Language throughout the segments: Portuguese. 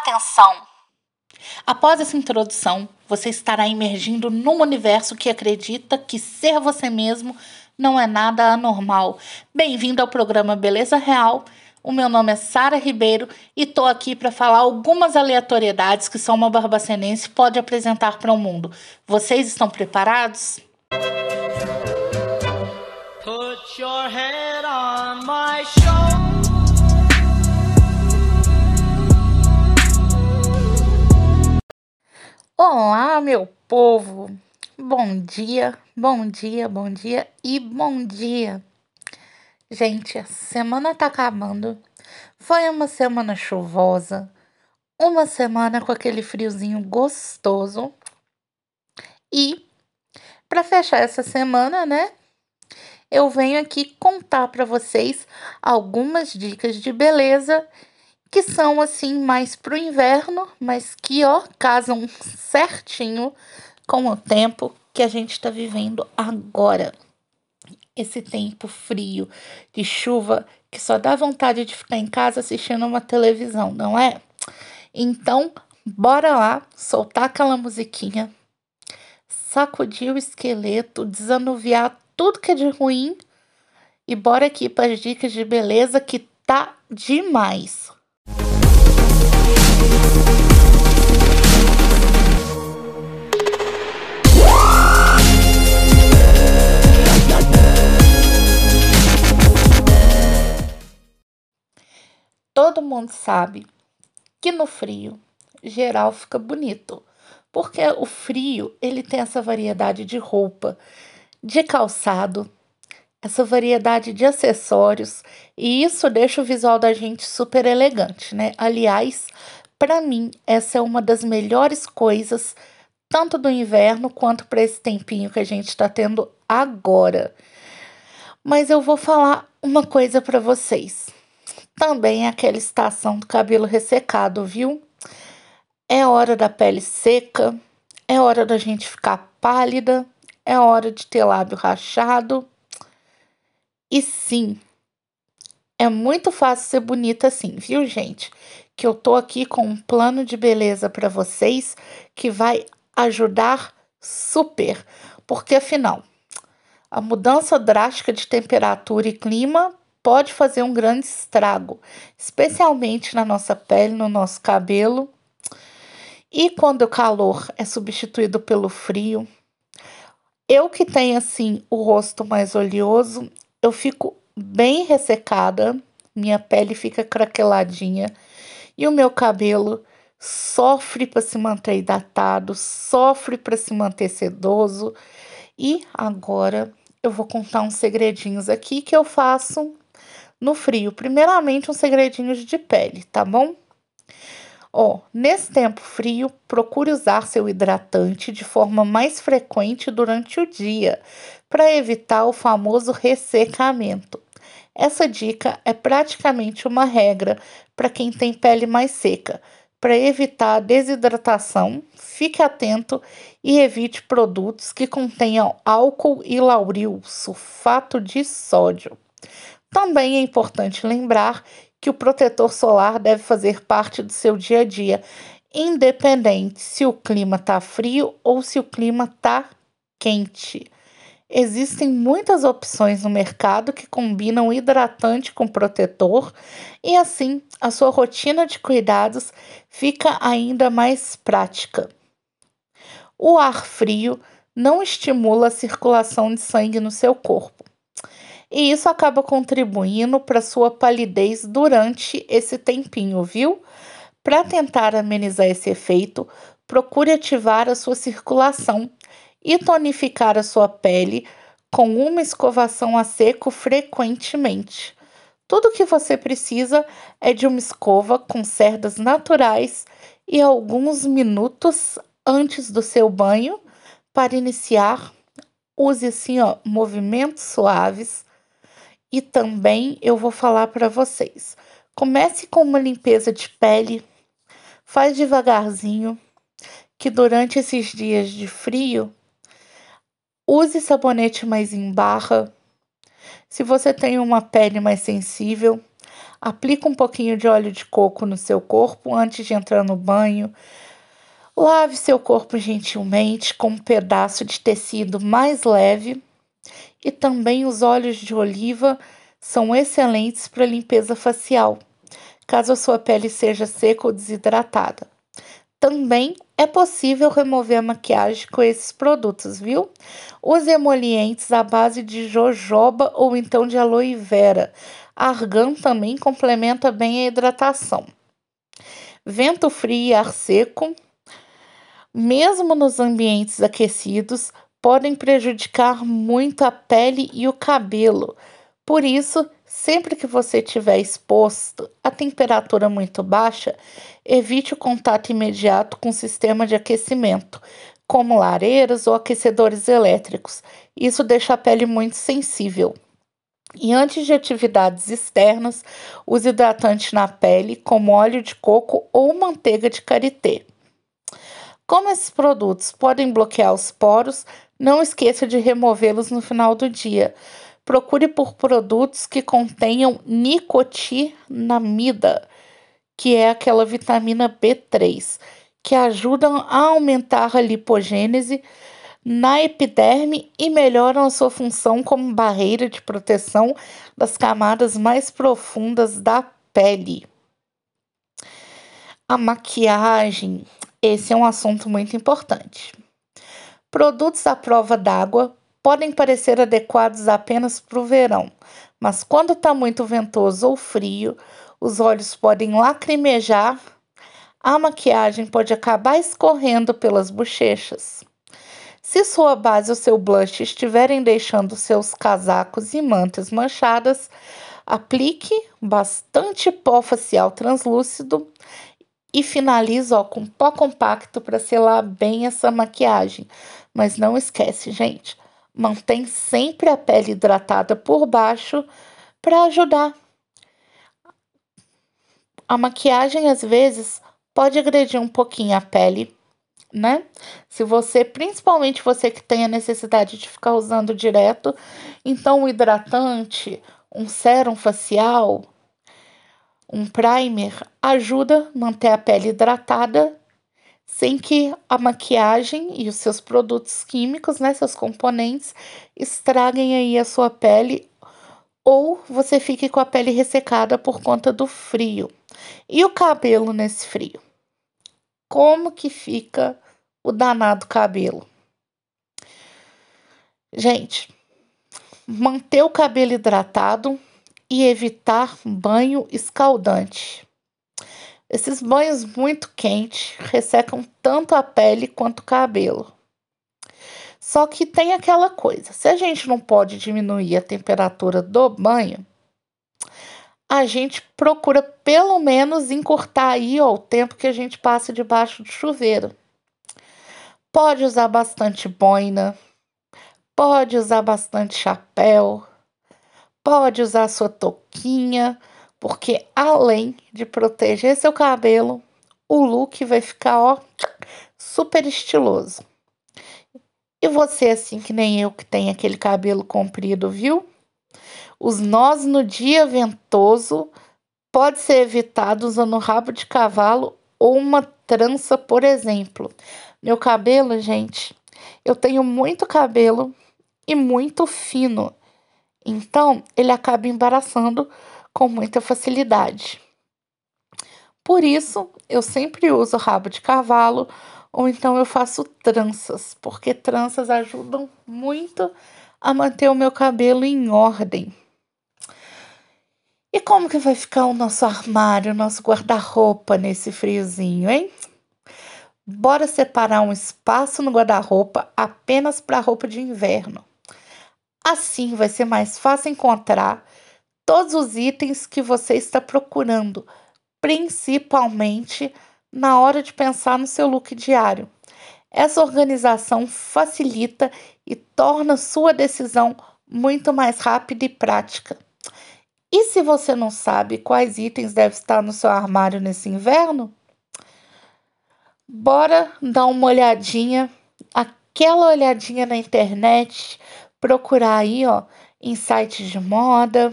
Atenção! Após essa introdução, você estará emergindo num universo que acredita que ser você mesmo não é nada anormal. Bem-vindo ao programa Beleza Real. O meu nome é Sara Ribeiro e tô aqui para falar algumas aleatoriedades que só uma barbacenense pode apresentar para o mundo. Vocês estão preparados? Put your head on my shoulder. Olá, meu povo! Bom dia, bom dia, bom dia e bom dia! Gente, a semana tá acabando. Foi uma semana chuvosa, uma semana com aquele friozinho gostoso. E para fechar essa semana, né? Eu venho aqui contar para vocês algumas dicas de beleza que são assim mais pro inverno, mas que ó casam certinho com o tempo que a gente está vivendo agora. Esse tempo frio de chuva que só dá vontade de ficar em casa assistindo uma televisão, não é? Então, bora lá soltar aquela musiquinha, sacudir o esqueleto, desanuviar tudo que é de ruim e bora aqui para as dicas de beleza que tá demais. Todo mundo sabe que no frio geral fica bonito, porque o frio ele tem essa variedade de roupa, de calçado, essa variedade de acessórios e isso deixa o visual da gente super elegante, né? Aliás, para mim, essa é uma das melhores coisas, tanto do inverno quanto para esse tempinho que a gente está tendo agora. Mas eu vou falar uma coisa para vocês. Também é aquela estação do cabelo ressecado, viu? É hora da pele seca, é hora da gente ficar pálida, é hora de ter lábio rachado e sim, é muito fácil ser bonita assim, viu, gente? Que eu tô aqui com um plano de beleza para vocês que vai ajudar super, porque afinal, a mudança drástica de temperatura e clima pode fazer um grande estrago, especialmente na nossa pele, no nosso cabelo. E quando o calor é substituído pelo frio, eu que tenho assim o rosto mais oleoso, eu fico bem ressecada, minha pele fica craqueladinha e o meu cabelo sofre para se manter hidratado, sofre para se manter sedoso. E agora eu vou contar uns segredinhos aqui que eu faço no frio. Primeiramente, uns segredinhos de pele, tá bom? Ó, nesse tempo frio, procure usar seu hidratante de forma mais frequente durante o dia, para evitar o famoso ressecamento. Essa dica é praticamente uma regra para quem tem pele mais seca. Para evitar a desidratação, fique atento e evite produtos que contenham álcool e lauril, sulfato de sódio. Também é importante lembrar que o protetor solar deve fazer parte do seu dia a dia, independente se o clima está frio ou se o clima está quente. Existem muitas opções no mercado que combinam hidratante com protetor e assim a sua rotina de cuidados fica ainda mais prática. O ar frio não estimula a circulação de sangue no seu corpo. E isso acaba contribuindo para sua palidez durante esse tempinho, viu? Para tentar amenizar esse efeito, procure ativar a sua circulação e tonificar a sua pele com uma escovação a seco frequentemente. Tudo que você precisa é de uma escova com cerdas naturais e alguns minutos antes do seu banho para iniciar. Use assim, ó, movimentos suaves. E também eu vou falar para vocês. Comece com uma limpeza de pele, faz devagarzinho, que durante esses dias de frio Use sabonete mais em barra. Se você tem uma pele mais sensível, Aplica um pouquinho de óleo de coco no seu corpo antes de entrar no banho. Lave seu corpo gentilmente com um pedaço de tecido mais leve. E também os óleos de oliva são excelentes para limpeza facial, caso a sua pele seja seca ou desidratada. Também é possível remover a maquiagem com esses produtos, viu? Use emolientes à base de jojoba ou então de aloe vera. Argan também complementa bem a hidratação. Vento frio e ar seco, mesmo nos ambientes aquecidos, podem prejudicar muito a pele e o cabelo. Por isso, sempre que você estiver exposto a temperatura muito baixa, evite o contato imediato com o sistema de aquecimento, como lareiras ou aquecedores elétricos. Isso deixa a pele muito sensível. E antes de atividades externas, use hidratante na pele, como óleo de coco ou manteiga de karité. Como esses produtos podem bloquear os poros, não esqueça de removê-los no final do dia. Procure por produtos que contenham nicotinamida, que é aquela vitamina B3, que ajudam a aumentar a lipogênese na epiderme e melhoram a sua função como barreira de proteção das camadas mais profundas da pele. A maquiagem, esse é um assunto muito importante. Produtos à prova d'água podem parecer adequados apenas para o verão, mas quando está muito ventoso ou frio, os olhos podem lacrimejar, a maquiagem pode acabar escorrendo pelas bochechas. Se sua base ou seu blush estiverem deixando seus casacos e mantas manchadas, aplique bastante pó facial translúcido e finalize ó, com pó compacto para selar bem essa maquiagem. Mas não esquece, gente, mantém sempre a pele hidratada por baixo para ajudar. A maquiagem às vezes pode agredir um pouquinho a pele né? Se você, principalmente você que tem a necessidade de ficar usando direto, então um hidratante, um sérum facial, um primer ajuda a manter a pele hidratada sem que a maquiagem e os seus produtos químicos, né, seus componentes, estraguem aí a sua pele ou você fique com a pele ressecada por conta do frio. E o cabelo nesse frio? como que fica o danado cabelo. Gente, manter o cabelo hidratado e evitar banho escaldante. Esses banhos muito quentes ressecam tanto a pele quanto o cabelo. Só que tem aquela coisa: se a gente não pode diminuir a temperatura do banho, a gente procura pelo menos encurtar aí ó, o tempo que a gente passa debaixo do chuveiro. Pode usar bastante boina, pode usar bastante chapéu, pode usar sua touquinha, porque além de proteger seu cabelo, o look vai ficar ó, super estiloso. E você, assim que nem eu, que tem aquele cabelo comprido, viu? Os nós no dia ventoso pode ser evitado usando rabo de cavalo ou uma trança, por exemplo. Meu cabelo, gente, eu tenho muito cabelo e muito fino. Então, ele acaba embaraçando com muita facilidade. Por isso, eu sempre uso rabo de cavalo ou então eu faço tranças, porque tranças ajudam muito a manter o meu cabelo em ordem. E como que vai ficar o nosso armário, o nosso guarda-roupa nesse friozinho, hein? Bora separar um espaço no guarda-roupa apenas para roupa de inverno. Assim vai ser mais fácil encontrar todos os itens que você está procurando, principalmente na hora de pensar no seu look diário. Essa organização facilita e torna sua decisão muito mais rápida e prática. E se você não sabe quais itens devem estar no seu armário nesse inverno, bora dar uma olhadinha, aquela olhadinha na internet, procurar aí, ó, em sites de moda,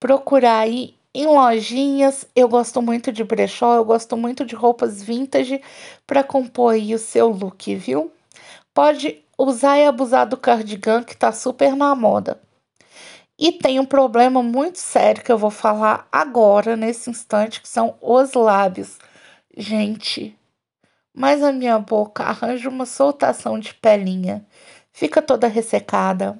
procurar aí em lojinhas, eu gosto muito de brechó, eu gosto muito de roupas vintage para compor aí o seu look, viu? Pode usar e abusar do cardigan que tá super na moda. E tem um problema muito sério que eu vou falar agora, nesse instante, que são os lábios. Gente, mas a minha boca arranja uma soltação de pelinha. Fica toda ressecada.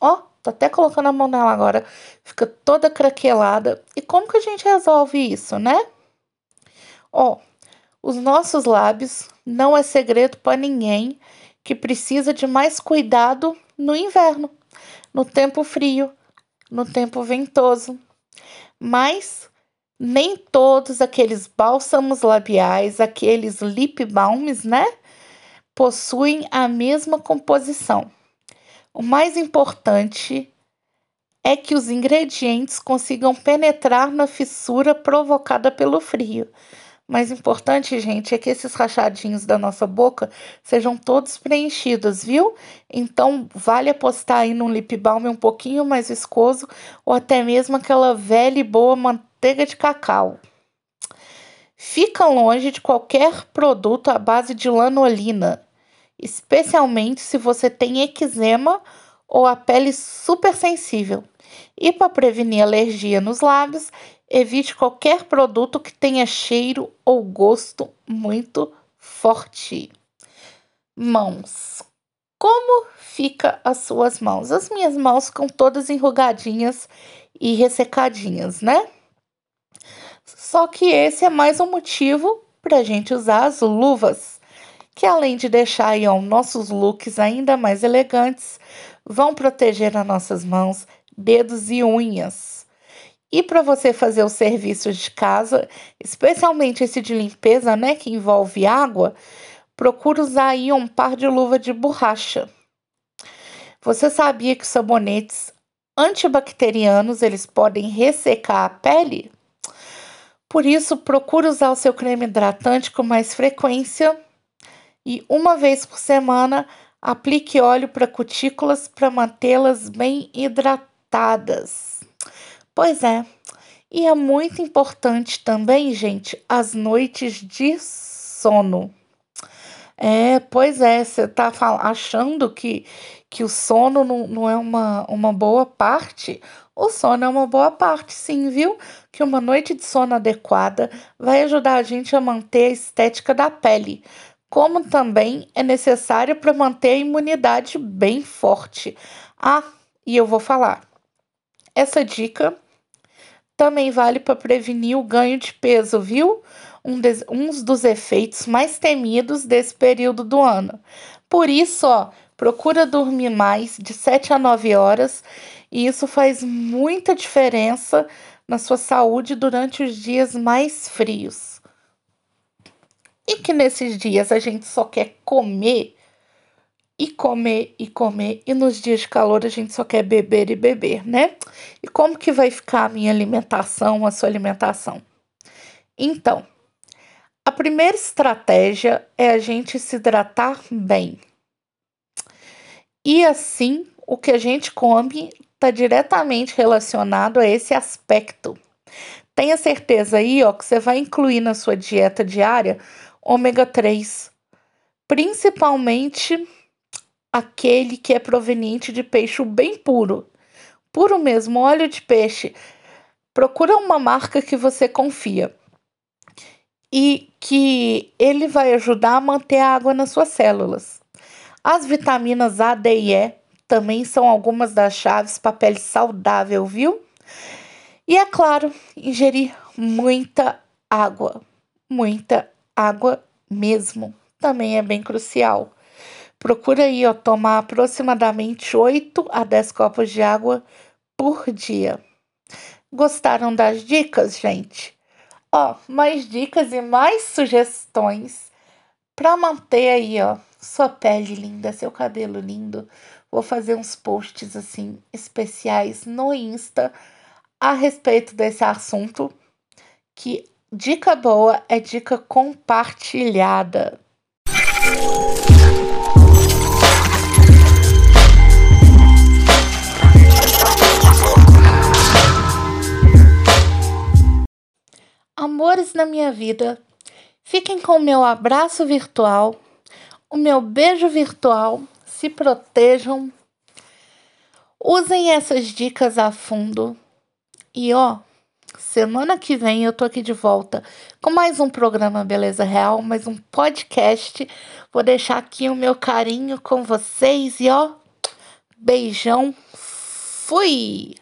Ó, tô até colocando a mão nela agora. Fica toda craquelada. E como que a gente resolve isso, né? Ó, os nossos lábios não é segredo para ninguém que precisa de mais cuidado no inverno, no tempo frio no tempo ventoso. Mas nem todos aqueles bálsamos labiais, aqueles lip balms, né, possuem a mesma composição. O mais importante é que os ingredientes consigam penetrar na fissura provocada pelo frio. Mais importante, gente, é que esses rachadinhos da nossa boca sejam todos preenchidos, viu? Então, vale apostar aí num lip balm um pouquinho mais viscoso ou até mesmo aquela velha e boa manteiga de cacau. Fica longe de qualquer produto à base de lanolina, especialmente se você tem eczema ou a pele super sensível. E para prevenir alergia nos lábios, Evite qualquer produto que tenha cheiro ou gosto muito forte. Mãos. Como fica as suas mãos? As minhas mãos ficam todas enrugadinhas e ressecadinhas, né? Só que esse é mais um motivo para a gente usar as luvas, que além de deixar aí, ó, nossos looks ainda mais elegantes, vão proteger as nossas mãos, dedos e unhas. E para você fazer os serviços de casa, especialmente esse de limpeza, né, que envolve água, procure usar aí um par de luva de borracha. Você sabia que sabonetes antibacterianos, eles podem ressecar a pele? Por isso, procure usar o seu creme hidratante com mais frequência e uma vez por semana aplique óleo para cutículas para mantê-las bem hidratadas. Pois é. E é muito importante também, gente, as noites de sono. É, pois é, você tá achando que, que o sono não, não é uma, uma boa parte? O sono é uma boa parte, sim, viu? Que uma noite de sono adequada vai ajudar a gente a manter a estética da pele, como também é necessário para manter a imunidade bem forte. Ah, e eu vou falar. Essa dica também vale para prevenir o ganho de peso, viu? Um, des, um dos efeitos mais temidos desse período do ano. Por isso, ó, procura dormir mais de 7 a 9 horas e isso faz muita diferença na sua saúde durante os dias mais frios. E que nesses dias a gente só quer comer e comer e comer, e nos dias de calor a gente só quer beber e beber, né? E como que vai ficar a minha alimentação, a sua alimentação? Então, a primeira estratégia é a gente se hidratar bem. E assim, o que a gente come está diretamente relacionado a esse aspecto. Tenha certeza aí, ó, que você vai incluir na sua dieta diária ômega 3, principalmente aquele que é proveniente de peixe bem puro. Puro mesmo, óleo de peixe. Procura uma marca que você confia e que ele vai ajudar a manter a água nas suas células. As vitaminas A, D e E também são algumas das chaves para pele saudável, viu? E é claro, ingerir muita água, muita água mesmo, também é bem crucial. Procura aí, ó, tomar aproximadamente 8 a 10 copos de água por dia. Gostaram das dicas, gente? Ó, mais dicas e mais sugestões para manter aí, ó, sua pele linda, seu cabelo lindo. Vou fazer uns posts assim especiais no Insta a respeito desse assunto. Que dica boa é dica compartilhada. amores na minha vida, fiquem com o meu abraço virtual, o meu beijo virtual, se protejam, usem essas dicas a fundo e ó. Semana que vem eu tô aqui de volta com mais um programa Beleza Real, mais um podcast. Vou deixar aqui o meu carinho com vocês e ó, beijão. Fui!